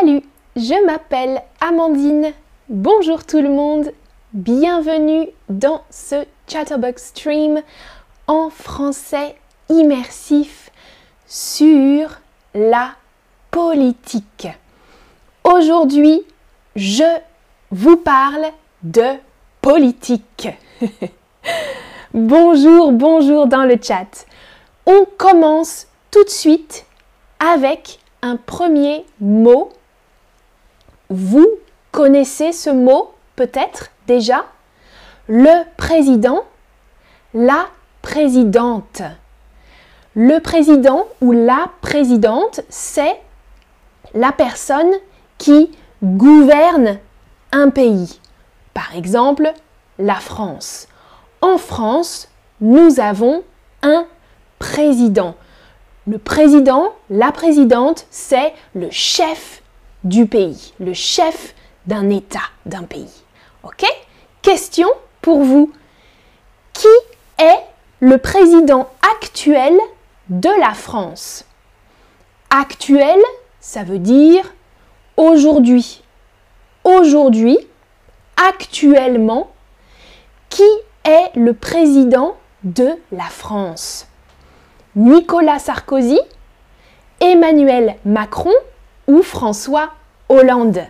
Salut, je m'appelle Amandine. Bonjour tout le monde. Bienvenue dans ce Chatterbox Stream en français immersif sur la politique. Aujourd'hui, je vous parle de politique. bonjour, bonjour dans le chat. On commence tout de suite avec un premier mot. Vous connaissez ce mot peut-être déjà? Le président, la présidente. Le président ou la présidente, c'est la personne qui gouverne un pays. Par exemple, la France. En France, nous avons un président. Le président, la présidente, c'est le chef du pays, le chef d'un État, d'un pays. OK? Question pour vous. Qui est le président actuel de la France? Actuel, ça veut dire aujourd'hui. Aujourd'hui, actuellement, qui est le président de la France? Nicolas Sarkozy, Emmanuel Macron ou François Hollande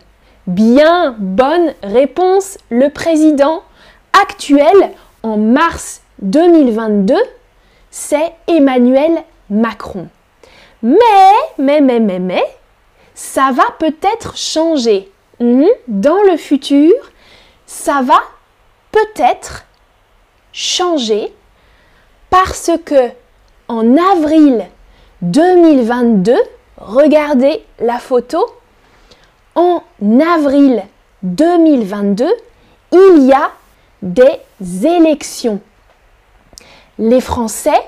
Bien, bonne réponse. Le président actuel en mars 2022, c'est Emmanuel Macron. Mais, mais, mais, mais, mais, ça va peut-être changer. Mhm. Dans le futur, ça va peut-être changer parce que en avril 2022, regardez la photo, en avril 2022, il y a des élections. Les Français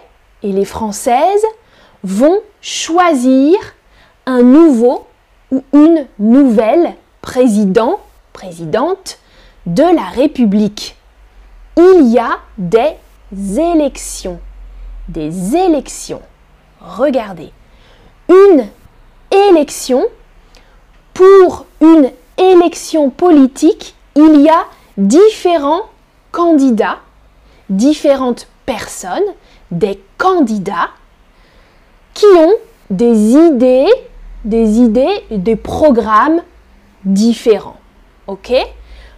et les Françaises vont choisir un nouveau ou une nouvelle président, présidente de la République. Il y a des élections des élections. Regardez, une élection, pour une élection politique, il y a différents candidats, différentes personnes, des candidats qui ont des idées, des idées, des programmes différents. OK?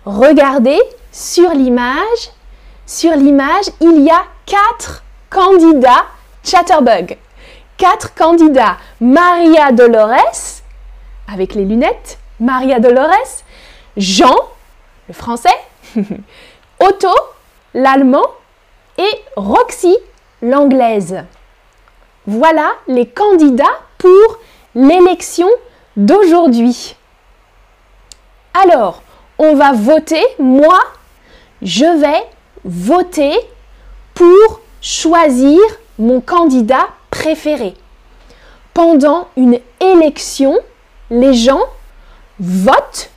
Regardez sur l'image, sur l'image, il y a quatre candidats Chatterbug. Quatre candidats. Maria Dolores, avec les lunettes. Maria Dolores. Jean, le français. Otto, l'allemand. Et Roxy, l'anglaise. Voilà les candidats pour l'élection d'aujourd'hui. Alors, on va voter. Moi, je vais voter pour choisir mon candidat préféré. Pendant une élection, les gens votent.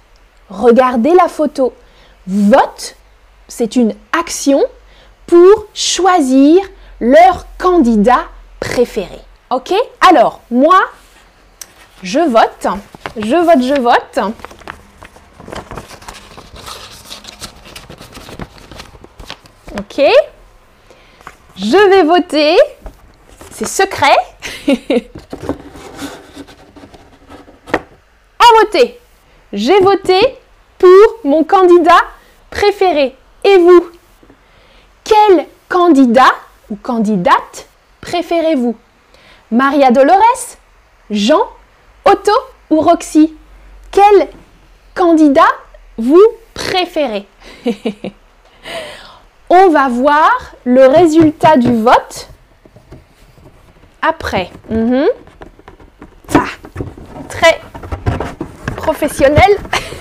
Regardez la photo. Vote, c'est une action pour choisir leur candidat préféré. Ok? Alors, moi, je vote. Je vote, je vote. Ok? Je vais voter. C'est secret. J'ai voté pour mon candidat préféré. Et vous? Quel candidat ou candidate préférez-vous? Maria Dolores Jean Otto ou Roxy? Quel candidat vous préférez? On va voir le résultat du vote après. Mhm.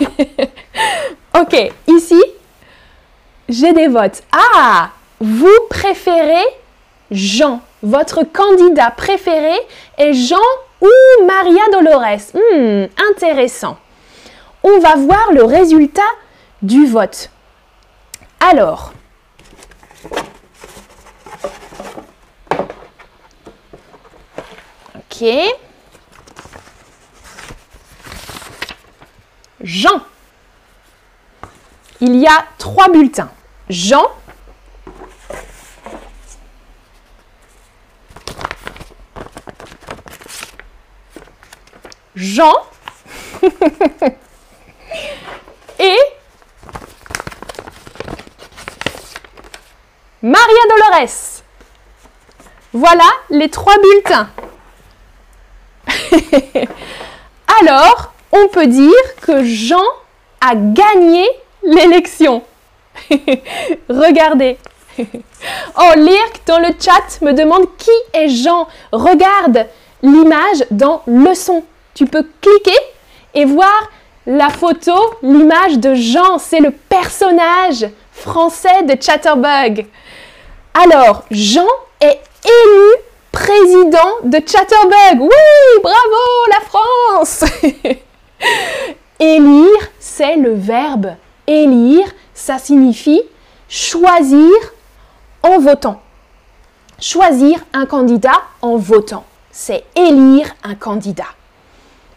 ok, ici, j'ai des votes. Ah, vous préférez Jean. Votre candidat préféré est Jean ou Maria Dolores? Hmm, intéressant. On va voir le résultat du vote. Alors, Ok. Jean. Il y a trois bulletins. Jean, Jean et Maria Dolores. Voilà les trois bulletins. Alors, on peut dire que Jean a gagné l'élection. Regardez. Oh, Lirk dans le chat me demande qui est Jean. Regarde l'image dans Leçon. Tu peux cliquer et voir la photo, l'image de Jean. C'est le personnage français de Chatterbug. Alors, Jean est élu président de Chatterbug. Oui, bravo la France Élire, c'est le verbe. Élire, ça signifie choisir en votant. Choisir un candidat en votant. C'est élire un candidat.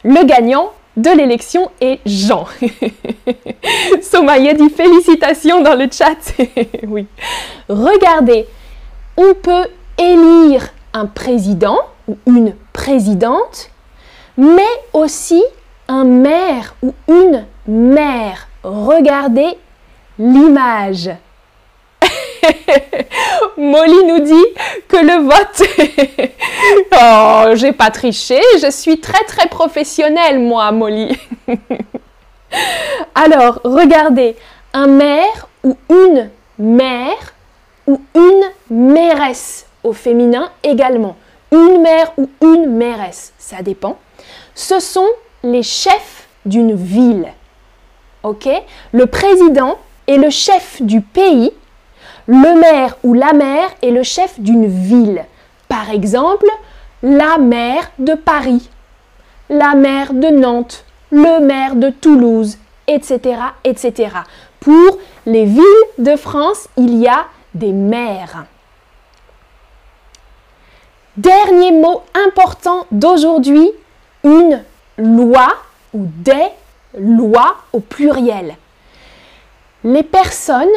Le gagnant de l'élection est Jean. Somaya dit félicitations dans le chat. oui. Regardez, on peut élire un président ou une présidente, mais aussi un maire ou une mère. Regardez l'image. Molly nous dit que le vote. oh, j'ai pas triché, je suis très très professionnelle, moi, Molly. Alors, regardez, un maire ou une mère ou une mairesse au féminin également. Une mère ou une mairesse, ça dépend. Ce sont les chefs d'une ville. OK? Le président est le chef du pays le maire ou la maire est le chef d'une ville. Par exemple, la maire de Paris, la maire de Nantes, le maire de Toulouse, etc., etc. Pour les villes de France, il y a des maires. Dernier mot important d'aujourd'hui, une loi ou des lois au pluriel. Les personnes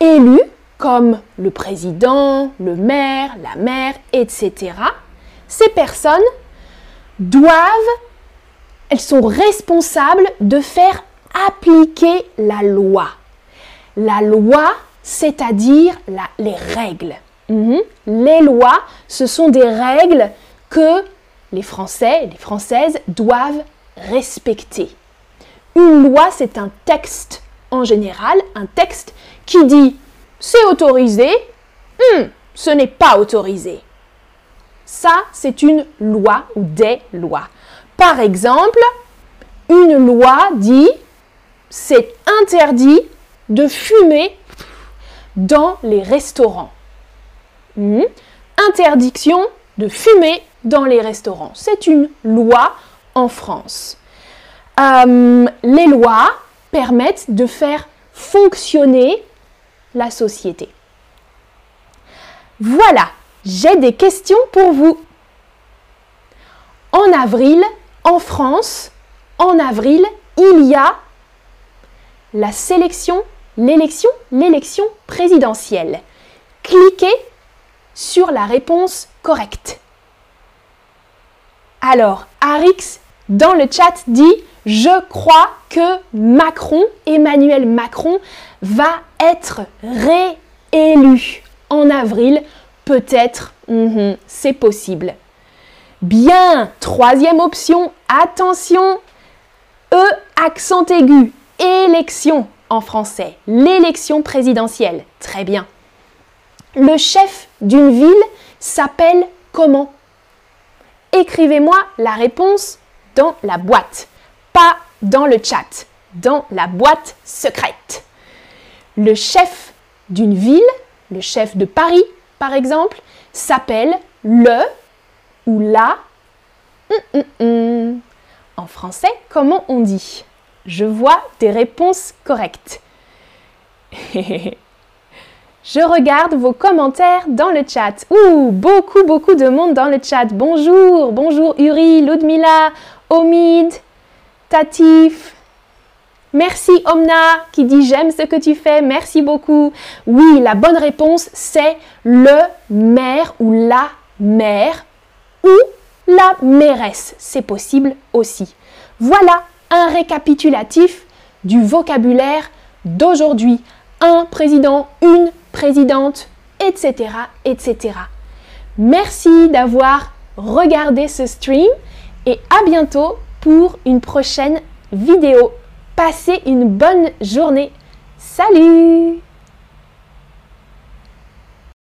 élues comme le président, le maire, la maire, etc., ces personnes doivent, elles sont responsables de faire appliquer la loi. La loi, c'est-à-dire les règles. Mhm. Les lois, ce sont des règles que les Français et les Françaises doivent respecter. Une loi, c'est un texte en général, un texte qui dit c'est autorisé, hmm, ce n'est pas autorisé. Ça, c'est une loi ou des lois. Par exemple, une loi dit c'est interdit de fumer dans les restaurants. Hmm, interdiction de fumer dans les restaurants. C'est une loi en France. Euh, les lois permettent de faire fonctionner la société. Voilà, j'ai des questions pour vous. En avril, en France, en avril, il y a la sélection, l'élection, l'élection présidentielle. Cliquez sur la réponse correcte. Alors, Arix dans le chat dit Je crois que Macron, Emmanuel Macron, va être réélu en avril. Peut-être, mhm, c'est possible. Bien, troisième option, attention, E accent aigu, élection en français, l'élection présidentielle. Très bien. Le chef d'une ville s'appelle comment? Écrivez-moi la réponse dans la boîte, pas dans le chat, dans la boîte secrète. Le chef d'une ville, le chef de Paris par exemple, s'appelle le ou la. Hum, hum, hum. En français, comment on dit? Je vois des réponses correctes. Je regarde vos commentaires dans le chat. Ouh, beaucoup, beaucoup de monde dans le chat. Bonjour, bonjour Uri, Ludmila, Omid, Tatif, Merci Omna qui dit j'aime ce que tu fais, merci beaucoup. Oui, la bonne réponse c'est le maire ou la mère ou la mairesse. C'est possible aussi. Voilà un récapitulatif du vocabulaire d'aujourd'hui. Un président, une présidente, etc., etc. Merci d'avoir regardé ce stream et à bientôt pour une prochaine vidéo. Passez une bonne journée. Salut